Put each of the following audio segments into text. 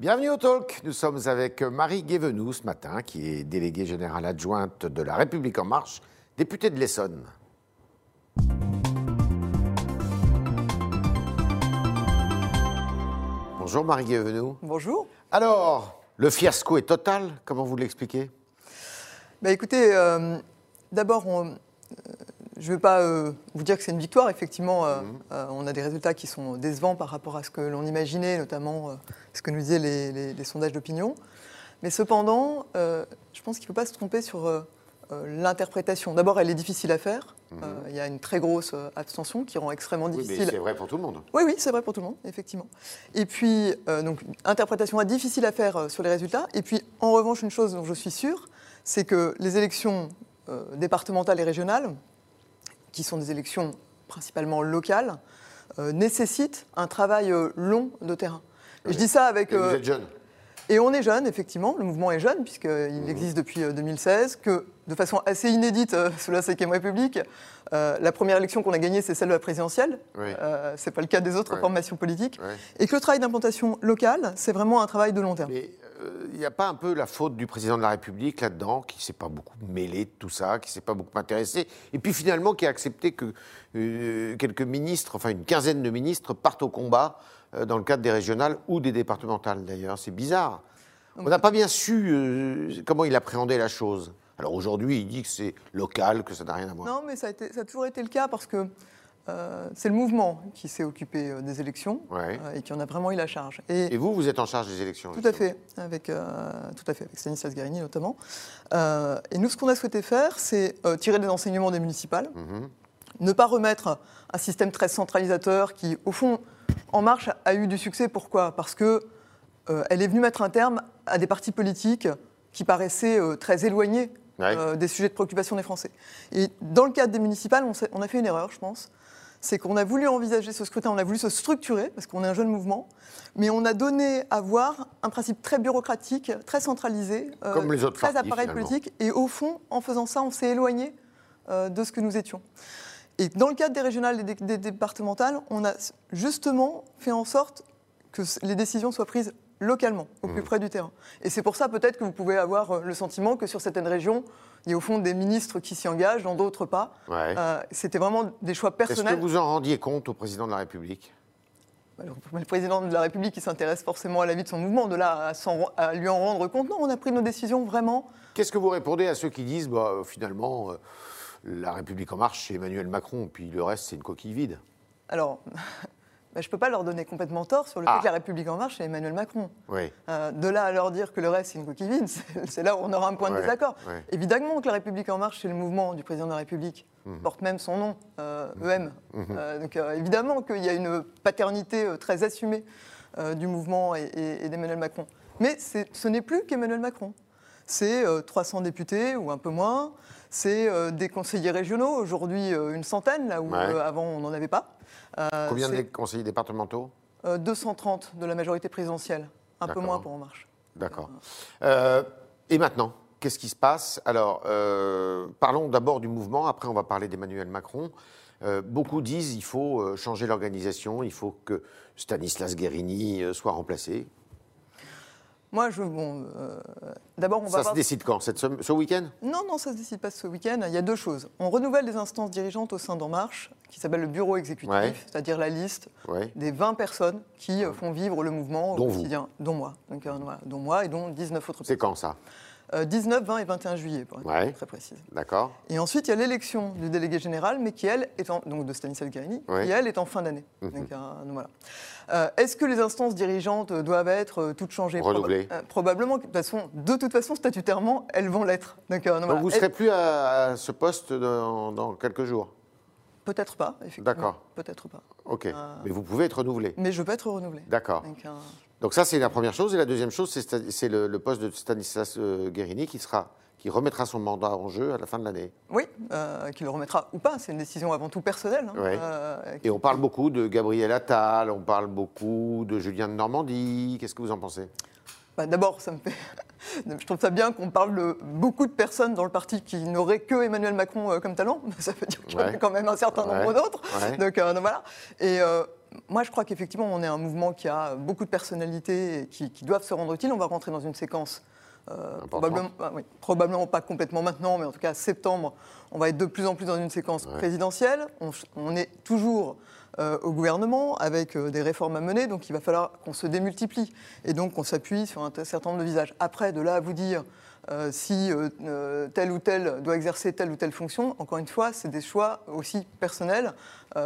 Bienvenue au Talk. Nous sommes avec Marie Guévenoux ce matin, qui est déléguée générale adjointe de La République En Marche, députée de l'Essonne. Bonjour Marie Guévenoux. Bonjour. Alors, le fiasco est total, comment vous l'expliquez? Bah écoutez, euh, d'abord, on- euh, je ne vais pas euh, vous dire que c'est une victoire. Effectivement, euh, euh, on a des résultats qui sont décevants par rapport à ce que l'on imaginait, notamment ce que nous disaient les, les- les sondages d'opinion. Mais cependant, je pense qu'il ne faut pas se tromper sur l'interprétation. D'abord, elle est difficile à faire. Euh, Il y a une très grosse abstention qui rend extrêmement Oui, mais difficile c'est vrai pour tout le monde. Oui, oui, c'est vrai pour tout le monde, effectivement. Et puis, donc, interprétation difficile à faire sur les résultats. Et puis, en revanche, une chose dont je suis sûre, c'est que les élections départementales et régionales, qui sont des élections principalement locales, euh, nécessitent un travail euh, long de terrain. Et je dis ça avec... Et vous euh, êtes jeune. et on est jeune, effectivement, le mouvement est jeune, puisqu'il existe depuis euh, 2016, que de façon assez inédite euh, sous la Ve République, euh, la première élection qu'on a gagnée, c'est celle de la présidentielle. Oui. Euh, c'est pas le cas des autres formations politiques. Et que le travail d'implantation locale, c'est vraiment un travail de long terme. Mais il n'y a pas un peu la faute du président de la République là-dedans, qui ne s'est pas beaucoup mêlé de tout ça, qui ne s'est pas beaucoup intéressé, et puis finalement qui a accepté que euh, quelques ministres, enfin une quinzaine de ministres, partent au combat euh, dans le cadre des régionales ou des départementales d'ailleurs. C'est bizarre. On n'a pas bien su euh, comment il appréhendait la chose. Alors aujourd'hui, il dit que c'est local, que ça n'a rien à voir. Non, mais ça a, été- ça a toujours été le cas parce que euh, c'est le mouvement qui s'est occupé euh, des élections Ouais. euh, et qui en a vraiment eu la charge. Et, Et vous, vous êtes en charge des élections Tout à fait, avec, tout à fait, avec Stanislas Guérini notamment. Et nous, ce qu'on a souhaité faire, c'est tirer des enseignements des municipales, Mhm. ne pas remettre un système très centralisateur qui, au fond, En Marche a eu du succès. Pourquoi? Parce que elle est venue mettre un terme à des partis politiques qui paraissaient très éloignés Ouais. des sujets de préoccupation des Français. Et dans le cadre des municipales, on a fait une erreur, je pense. C'est qu'on a voulu envisager ce scrutin, on a voulu se structurer, parce qu'on est un jeune mouvement, mais on a donné à voir un principe très bureaucratique, très centralisé, euh, Comme les autres très appareil finalement. politique. Et au fond, en faisant ça, on s'est éloigné euh, de ce que nous étions. Et dans le cadre des régionales et des, des départementales, on a justement fait en sorte que les décisions soient prises localement, au Mmh. plus près du terrain. Et c'est pour ça peut-être que vous pouvez avoir euh, le sentiment que sur certaines régions, il y a au fond des ministres qui s'y engagent, dans d'autres pas. Ouais. Euh, C'était vraiment des choix Est-ce personnels. que vous en rendiez compte au président de la République? Alors, Le président de la République, il s'intéresse forcément à la vie de son mouvement. De là à lui en rendre compte, non, on a pris nos décisions vraiment. Qu'est-ce que vous répondez à ceux qui disent, bah, euh, finalement, euh, la République en marche, c'est Emmanuel Macron, puis le reste, c'est une coquille vide? Alors, bah, je ne peux pas leur donner complètement tort sur le Ah. fait que la République en marche, c'est Emmanuel Macron. Oui. Euh, de là à leur dire que le reste, c'est une coquille vide, c'est là où on aura un point de Ouais, désaccord. ouais. Évidemment que la République en marche, c'est le mouvement du président de la République, Mhm. porte même son nom, euh, EM. Euh, donc euh, évidemment qu'il y a une paternité très assumée du mouvement et, et- et d'Emmanuel Macron. Mais ce n'est plus qu'Emmanuel Macron. C'est euh, 300 députés ou un peu moins, c'est des conseillers régionaux, aujourd'hui une centaine, là où Ouais. avant on n'en avait pas. Euh, Combien de conseillers départementaux euh, 230 de la majorité présidentielle, un peu moins pour En Marche. D'accord. Euh, et maintenant, qu'est-ce qui se passe? Alors, euh, parlons d'abord du mouvement, après on va parler d'Emmanuel Macron. Euh, beaucoup disent il faut euh, changer l'organisation, il faut que Stanislas Guérini euh, soit remplacé. Moi, je, bon, euh, d'abord, on va Ça se décide quand? Cette Ce week-end? Non, non, ça ne se décide pas ce week-end. Il y a deux choses. On renouvelle les instances dirigeantes au sein d'En Marche, qui s'appelle le bureau exécutif, Ouais. c'est-à-dire la liste des 20 personnes qui euh, font vivre le mouvement Dont au vous. quotidien, dont moi. Donc, euh, dont moi et dont 19 autres C'est quand ça? 19, 20 et 21 juillet, pour être Ouais. très précise. D'accord Et ensuite, il y a l'élection du délégué général, mais qui, elle, est en, donc de Stanislas Guérini, Ouais. qui, elle, est en fin d'année. Mhm. Euh, voilà. Euh, Est-ce que les instances dirigeantes euh, doivent être euh, toutes changées? Proba- Renouvelées. euh, Probablement. De toute, façon, de toute façon, statutairement, elles vont l'être. Donc, euh, voilà. vous ne serez plus à, à ce poste dans, dans quelques jours? Peut-être pas, effectivement. D'accord. Peut-être pas. Ok. Euh, Mais vous pouvez être renouvelé. Mais je peux être renouvelé. D'accord. Euh, Donc ça, c'est la première chose. Et la deuxième chose, c'est le, le poste de Stanislas euh, Guérini qui, sera, qui remettra son mandat en jeu à la fin de l'année. oui, euh, qu'il le remettra ou pas, c'est une décision avant tout personnelle. hein. Ouais. Euh, Et on parle beaucoup de Gabriel Attal, on parle beaucoup de Julien de Normandie. Qu'est-ce que vous en pensez? Bah, D'abord, ça me fait. Je trouve ça bien qu'on parle de beaucoup de personnes dans le parti qui n'auraient que Emmanuel Macron comme talent. Ça veut dire qu'il y en a quand même un certain nombre Ouais. d'autres. Ouais. Donc, euh, donc voilà. Et moi, je crois qu'effectivement, on est un mouvement qui a beaucoup de personnalités et qui, qui doivent se rendre utiles. On va rentrer dans une séquence euh, probablement, ah probablement, pas complètement maintenant, mais en tout cas septembre, on va être de plus en plus dans une séquence présidentielle. On, est toujours euh, au gouvernement avec euh, des réformes à mener, donc il va falloir qu'on se démultiplie et donc qu'on s'appuie sur un certain nombre de visages. Après, de là à vous dire si tel ou tel doit exercer telle ou telle fonction, encore une fois, c'est des choix aussi personnels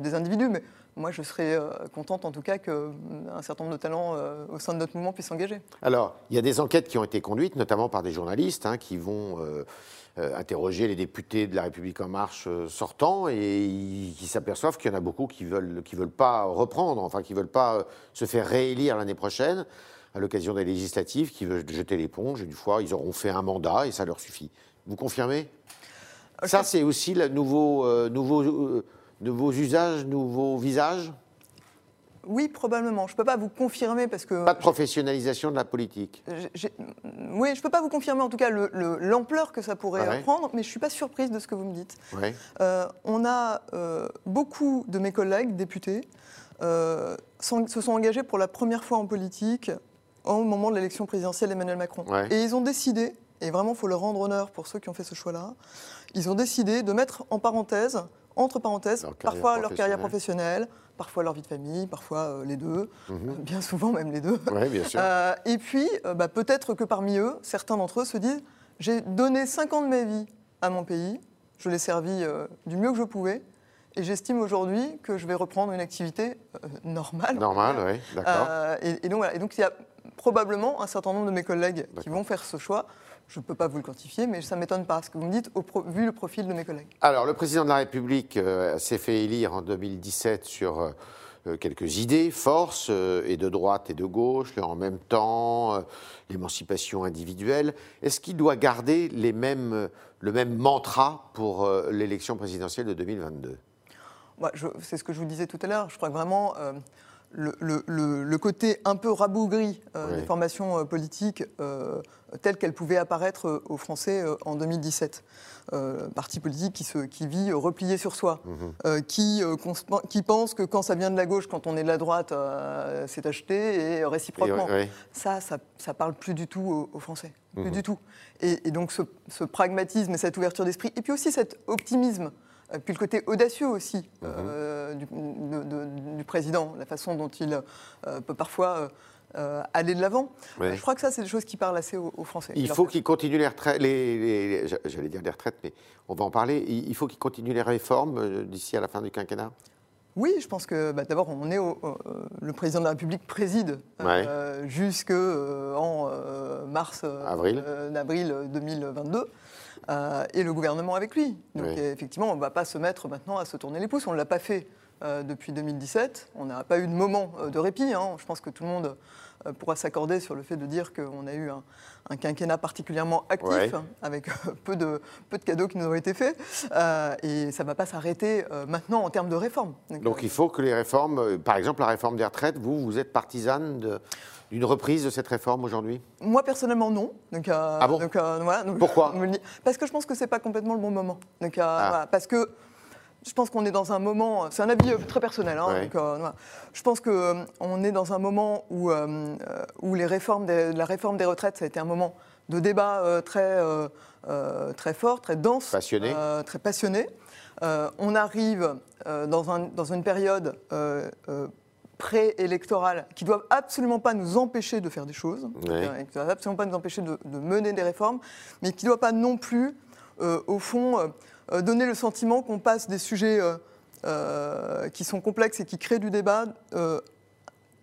des individus. Mais moi, je serais euh, contente en tout cas qu'un euh, certain nombre de talents euh, au sein de notre mouvement puissent s'engager. Alors, il y a des enquêtes qui ont été conduites, notamment par des journalistes, hein, qui vont interroger les députés de la République en marche sortants et qui s'aperçoivent qu'il y en a beaucoup qui ne veulent, qui veulent pas reprendre, enfin qui ne veulent pas se faire réélire l'année prochaine à l'occasion des législatives, qui veulent jeter l'éponge. Une fois, ils auront fait un mandat et ça leur suffit. Vous confirmez? Ça, c'est aussi le nouveau, nouveau de vos usages, nouveaux visages oui, probablement. Je ne peux pas vous confirmer parce que... Pas de professionnalisation de la politique. Oui, je ne peux pas vous confirmer en tout cas l'ampleur que ça pourrait prendre, mais je ne suis pas surprise de ce que vous me dites. Euh, on a euh, beaucoup de mes collègues députés euh, se sont engagés pour la première fois en politique au moment de l'élection présidentielle d'Emmanuel Macron. Et ils ont décidé, et vraiment il faut leur rendre honneur pour ceux qui ont fait ce choix-là, ils ont décidé de mettre en parenthèse entre parenthèses, parfois leur carrière professionnelle, parfois leur vie de famille, parfois euh, les deux, mhm. euh, bien souvent même les deux. bien sûr. Euh, et puis, bah, peut-être que parmi eux, certains d'entre eux se disent j'ai donné 5 ans de ma vie à mon pays, je l'ai servi du mieux que je pouvais, et j'estime aujourd'hui que je vais reprendre une activité normale. Normale, oui, d'accord. Et, donc, et donc, il y a probablement un certain nombre de mes collègues qui vont faire ce choix. Je ne peux pas vous le quantifier, mais ça ne m'étonne pas ce que vous me dites, vu le profil de mes collègues. Alors, le président de la République euh, s'est fait élire en 2017 sur euh, euh, quelques idées, forces, et de droite et de gauche, en même temps, l'émancipation individuelle. Est-ce qu'il doit garder les mêmes, le même mantra pour l'élection présidentielle de 2022 C'est ce que je vous disais tout à l'heure. Je crois que vraiment le, côté un peu rabougri euh, des formations euh, politiques euh, telles qu'elles pouvaient apparaître aux Français en 2017. parti politique qui, se, qui vit replié sur soi, mhm. qui, qui pense que quand ça vient de la gauche, quand on est de la droite, c'est acheté et réciproquement. Ça, ça, ça parle plus du tout aux, Français, plus mhm. du tout. Et, donc ce, ce, pragmatisme et cette ouverture d'esprit, et puis aussi cet optimisme puis le côté audacieux aussi mhm. euh, du, président, la façon dont il euh, peut parfois aller de l'avant. Je crois que ça, c'est des choses qui parlent assez aux, Français. Il faut qu'il continue les retraites, les, j'allais dire les retraites, mais on va en parler. Il faut qu'il continue les réformes d'ici à la fin du quinquennat? Oui, je pense que bah, d'abord, on est le président de la République préside jusqu'en mars, avril. avril 2022. Euh, et le gouvernement avec lui. Donc effectivement, on ne va pas se mettre maintenant à se tourner les pouces. On ne l'a pas fait euh, depuis 2017. On n'a pas eu de moment euh, de répit. Hein. Je pense que tout le monde pourra s'accorder sur le fait de dire qu'on a eu un, quinquennat particulièrement actif, avec peu de, peu de cadeaux qui nous ont été faits. et ça ne va pas s'arrêter maintenant en termes de réformes. Donc, il faut que les réformes, par exemple la réforme des retraites, vous, vous êtes partisane de d'une reprise de cette réforme aujourd'hui? Moi, personnellement, non. Donc, euh, ah bon? euh, Pourquoi? Parce que je pense que ce n'est pas complètement le bon moment. Donc, euh, ah. parce que je pense qu'on est dans un moment, c'est un avis très personnel, hein, je pense qu'on est dans un moment où, où les réformes la réforme des retraites, ça a été un moment de débat très, très fort, très dense, passionné. très passionné. on arrive dans, un, dans, une période préélectorales qui doivent absolument pas nous empêcher de faire des choses, qui ne doivent absolument pas nous empêcher de, mener des réformes, mais qui ne doivent pas non plus, euh, au fond, euh, euh, donner le sentiment qu'on passe des sujets qui sont complexes et qui créent du débat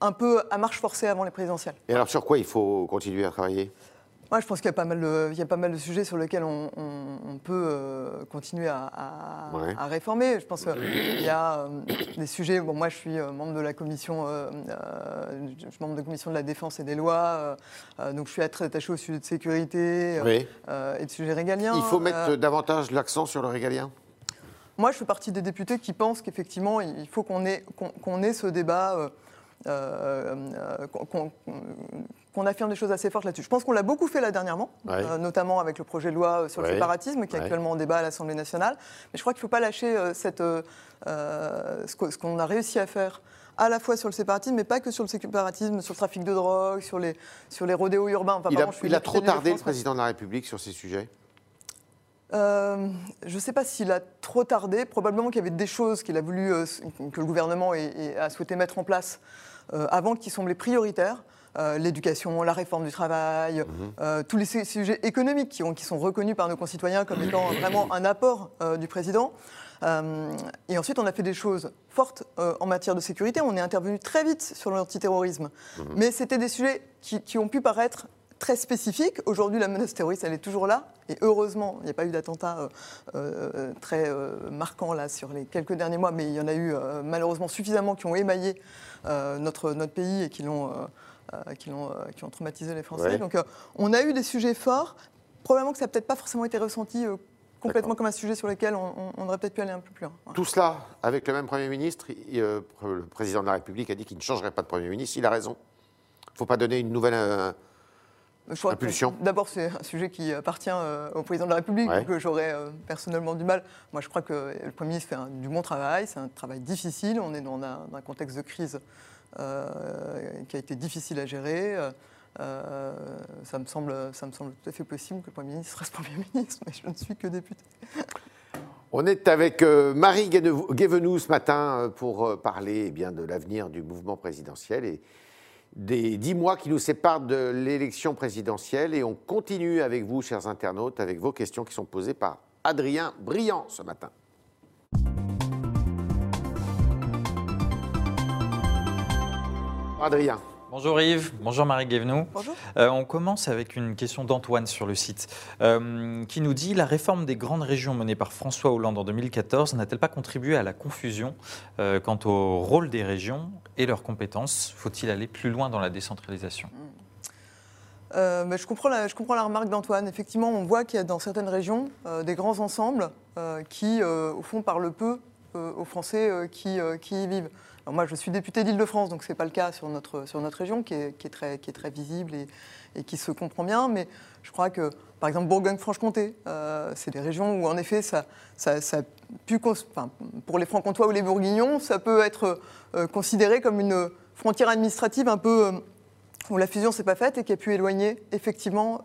un peu à marche forcée avant les présidentielles. Et alors sur quoi il faut continuer à travailler? Moi, je pense qu'il y, a pas mal de, il y a pas mal de sujets sur lesquels on, peut euh, continuer à, réformer. Je pense qu'il y a euh, des sujets. Bon, moi, je suis euh, membre de la commission, je suis membre de la commission de la défense et des lois, donc je suis très attaché au sujet de sécurité et de sujets régaliens. Il faut mettre davantage l'accent sur le régalien. Moi, je fais partie des députés qui pensent qu'effectivement, il faut qu'on ait, qu'on ait ce débat. qu'on affirme des choses assez fortes là-dessus. Je pense qu'on l'a beaucoup fait là dernièrement, euh, notamment avec le projet de loi sur le séparatisme qui est actuellement en débat à l'Assemblée nationale. Mais je crois qu'il ne faut pas lâcher euh, cette, euh, ce qu'on a réussi à faire à la fois sur le séparatisme, mais pas que sur le séparatisme, sur le trafic de drogue, sur les, sur les rodéos urbains. il a, il a trop tardé, le président de la République, sur ces sujets? Euh, je ne sais pas s'il a trop tardé. Probablement qu'il y avait des choses qu'il a voulu, euh, que le gouvernement a souhaité mettre en place euh, avant qui semblaient prioritaires. L'éducation, la réforme du travail, mhm. tous les sujets économiques qui, ont, qui, sont reconnus par nos concitoyens comme étant vraiment un apport du président. et ensuite, on a fait des choses fortes en matière de sécurité. On est intervenu très vite sur l'antiterrorisme. Mhm. Mais c'était des sujets qui, qui, ont pu paraître très spécifique. Aujourd'hui, la menace terroriste, elle est toujours là. Et heureusement, il n'y a pas eu d'attentat euh, euh, très euh, marquant là sur les quelques derniers mois, mais il y en a eu malheureusement suffisamment qui ont émaillé notre, notre pays et qui, l'ont, qui, l'ont, qui ont traumatisé les Français. Donc on a eu des sujets forts. Probablement que ça n'a peut-être pas forcément été ressenti complètement comme un sujet sur lequel on, aurait peut-être pu aller un peu plus loin. Tout cela, avec le même Premier ministre, le président de la République a dit qu'il ne changerait pas de Premier ministre. Il a raison. Il ne faut pas donner une nouvelle D'abord, c'est un sujet qui appartient euh, au président de la République, que j'aurais euh, personnellement du mal. Moi, je crois que le Premier ministre fait du bon travail, c'est un travail difficile. On est dans un, contexte de crise euh, qui a été difficile à gérer. ça, me semble, ça me semble tout à fait possible que le Premier ministre reste Premier ministre, mais je ne suis que député. On est avec Marie Guévenoux ce matin pour parler eh bien, de l'avenir du mouvement présidentiel et des dix mois qui nous séparent de l'élection présidentielle et on continue avec vous, chers internautes, avec vos questions qui sont posées par Adrien Briand ce matin. Adrien. Bonjour Yves, bonjour Marie Guévenoux. Bonjour. Euh, on commence avec une question d'Antoine sur le site euh, qui nous dit La réforme des grandes régions menée par François Hollande en 2014 n'a-t-elle pas contribué à la confusion euh, quant au rôle des régions et leurs compétences? Faut-il aller plus loin dans la décentralisation? Mais je, comprends la, je comprends la remarque d'Antoine. Effectivement, on voit qu'il y a dans certaines régions des grands ensembles qui, au fond, parlent peu aux Français qui, qui y vivent moi, je suis député d'Île-de-France, donc ce n'est pas le cas sur notre, sur notre région, qui est, qui est, très, qui est très visible et, qui se comprend bien. Mais je crois que, par exemple, Bourgogne-Franche-Comté, euh, c'est des régions où, en effet, ça, ça, ça pu, pour les Francs-Comtois ou les Bourguignons, ça peut être euh, considéré comme une frontière administrative un peu euh, où la fusion s'est pas faite et qui a pu éloigner effectivement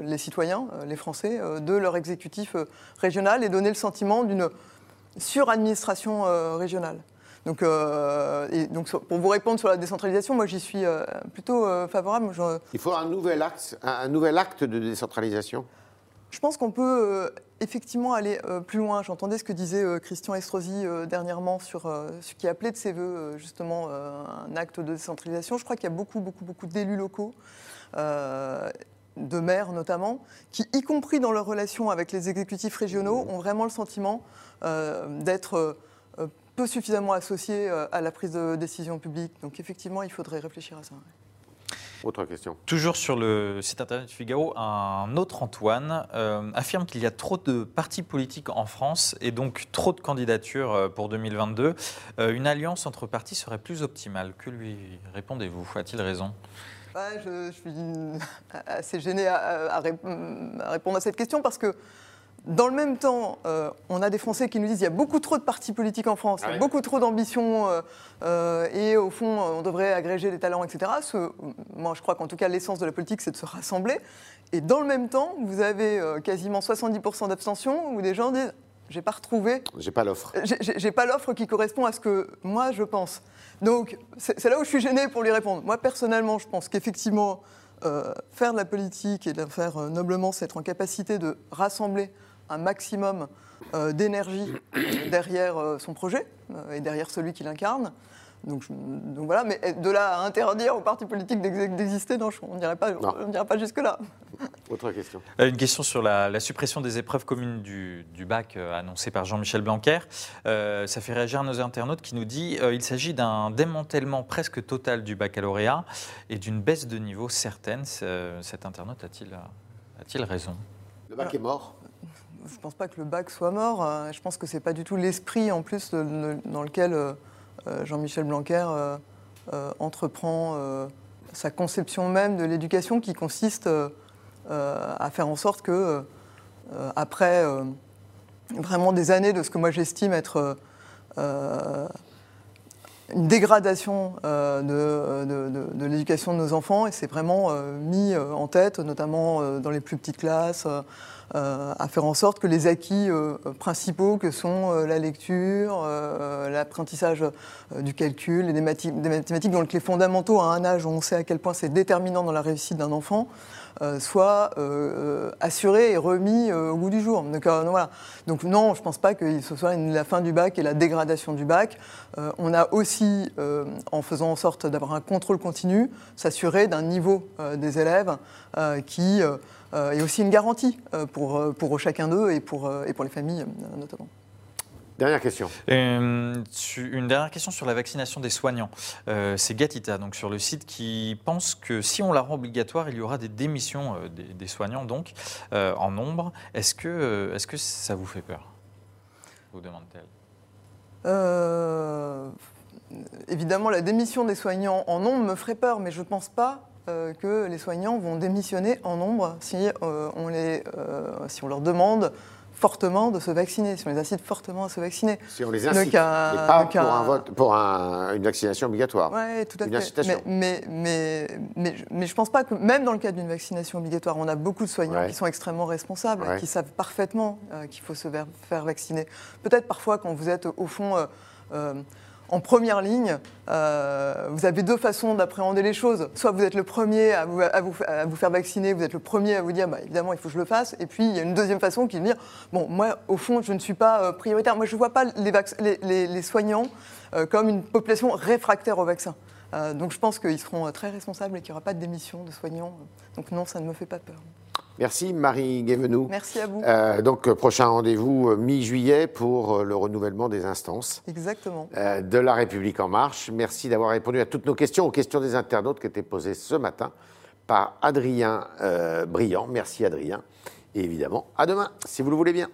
les citoyens, les Français, de leur exécutif régional et donner le sentiment d'une suradministration régionale. Donc, euh, et donc, pour vous répondre sur la décentralisation, moi j'y suis euh, plutôt euh, favorable. Il faut un nouvel, acte, un, nouvel acte de décentralisation Je pense qu'on peut effectivement aller plus loin. J'entendais ce que disait Christian Estrosi dernièrement sur ce qui appelait de ses voeux justement un acte de décentralisation. Je crois qu'il y a beaucoup, beaucoup, beaucoup d'élus locaux de maires notamment, qui, y compris dans leurs relations avec les exécutifs régionaux, ont vraiment le sentiment d'être peu suffisamment associé euh, à la prise de décision publique. Donc effectivement, il faudrait réfléchir à ça. Autre question. Toujours sur le site internet du Figaro, un autre Antoine euh, affirme qu'il y a trop de partis politiques en France et donc trop de candidatures euh, pour 2022. une alliance entre partis serait plus optimale. Que lui répondez-vous? A-t-il raison? Je, suis assez gêné à, répondre à cette question parce que dans le même temps, euh, on a des Français qui nous disent qu'il y a beaucoup trop de partis politiques en France, ah beaucoup trop d'ambition, euh, euh, et au fond, on devrait agréger les talents, etc. moi, je crois qu'en tout cas, l'essence de la politique, c'est de se rassembler. Et dans le même temps, vous avez quasiment 70% d'abstention, où des gens disent j'ai pas retrouvé. J'ai pas l'offre. J'ai pas l'offre qui correspond à ce que moi je pense. Donc c'est là où je suis gêné pour lui répondre. Moi personnellement, je pense qu'effectivement faire de la politique et de la faire noblement, c'est être en capacité de rassembler un maximum euh, d'énergie derrière euh, son projet euh, et derrière celui qui l'incarne. Donc, donc, voilà, mais de là à interdire aux partis politiques d'exister, non, on n'irait pas, pas jusque-là. Autre question. Une question sur la, suppression des épreuves communes du, bac annoncée par Jean-Michel Blanquer. ça fait réagir nos internautes qui nous dit qu'il s'agit d'un démantèlement presque total du baccalauréat et d'une baisse de niveau certaine. Cet internaute a-t-il a raison? Le bac est mort je ne pense pas que le bac soit mort. Euh, je pense que ce n'est pas du tout l'esprit en plus dans lequel euh, euh, Jean-Michel Blanquer entreprend sa conception même de l'éducation qui consiste à faire en sorte que, après vraiment des années de ce que moi j'estime être une dégradation de, de l'éducation de nos enfants et c'est vraiment mis en tête, notamment dans les plus petites classes. Euh, à faire en sorte que les acquis euh, principaux que sont euh, la lecture, l'apprentissage du calcul, et des, mathématiques, dont les fondamentaux à un âge où on sait à quel point c'est déterminant dans la réussite d'un enfant, soient assurés et remis au goût du jour. Donc, non, je ne pense pas que ce soit la fin du bac et la dégradation du bac. on a aussi, en faisant en sorte d'avoir un contrôle continu, s'assurer d'un niveau des élèves qui euh, et aussi une garantie euh, pour, euh, chacun d'eux et pour les familles notamment. Dernière question. une dernière question sur la vaccination des soignants. c'est Gatita, donc sur le site, qui pense que si on la rend obligatoire, il y aura des démissions des, soignants, donc en nombre. Est-ce que, est que ça vous fait peur? Vous demande-t-elle. évidemment, la démission des soignants en nombre me ferait peur, mais je ne pense pas euh, que les soignants vont démissionner en nombre si, euh, on, les, euh, si on leur demande fortement de se vacciner, si on les incite fortement à se vacciner. Si on les incite, pas pour, un vote, pour une vaccination obligatoire. Oui, tout à fait. Mais, mais, mais, mais, je ne pense pas que, même dans le cadre d'une vaccination obligatoire, on a beaucoup de soignants qui sont extrêmement responsables, qui savent parfaitement qu'il faut se faire vacciner. Peut-être parfois quand vous êtes au fond en première ligne, euh, vous avez deux façons d'appréhender les choses. Soit vous êtes le premier à vous, faire vacciner, vous êtes le premier à vous dire, bah, évidemment, il faut que je le fasse. Et puis, il y a une deuxième façon qui est de dire, bon, moi, au fond, je ne suis pas euh, prioritaire. Moi, je ne vois pas les, soignants euh, comme une population réfractaire au vaccin. donc, je pense qu'ils seront très responsables et qu'il n'y aura pas de démission de soignants. Donc, non, ça ne me fait pas peur. Merci Marie Guévenoux. Merci à vous. Euh, donc euh, prochain rendez-vous euh, mi-juillet pour le renouvellement des instances. Exactement. de la République en marche. Merci d'avoir répondu à toutes nos questions, aux questions des internautes qui étaient posées ce matin par Adrien Briand. Merci Adrien. Et évidemment, à demain, si vous le voulez bien.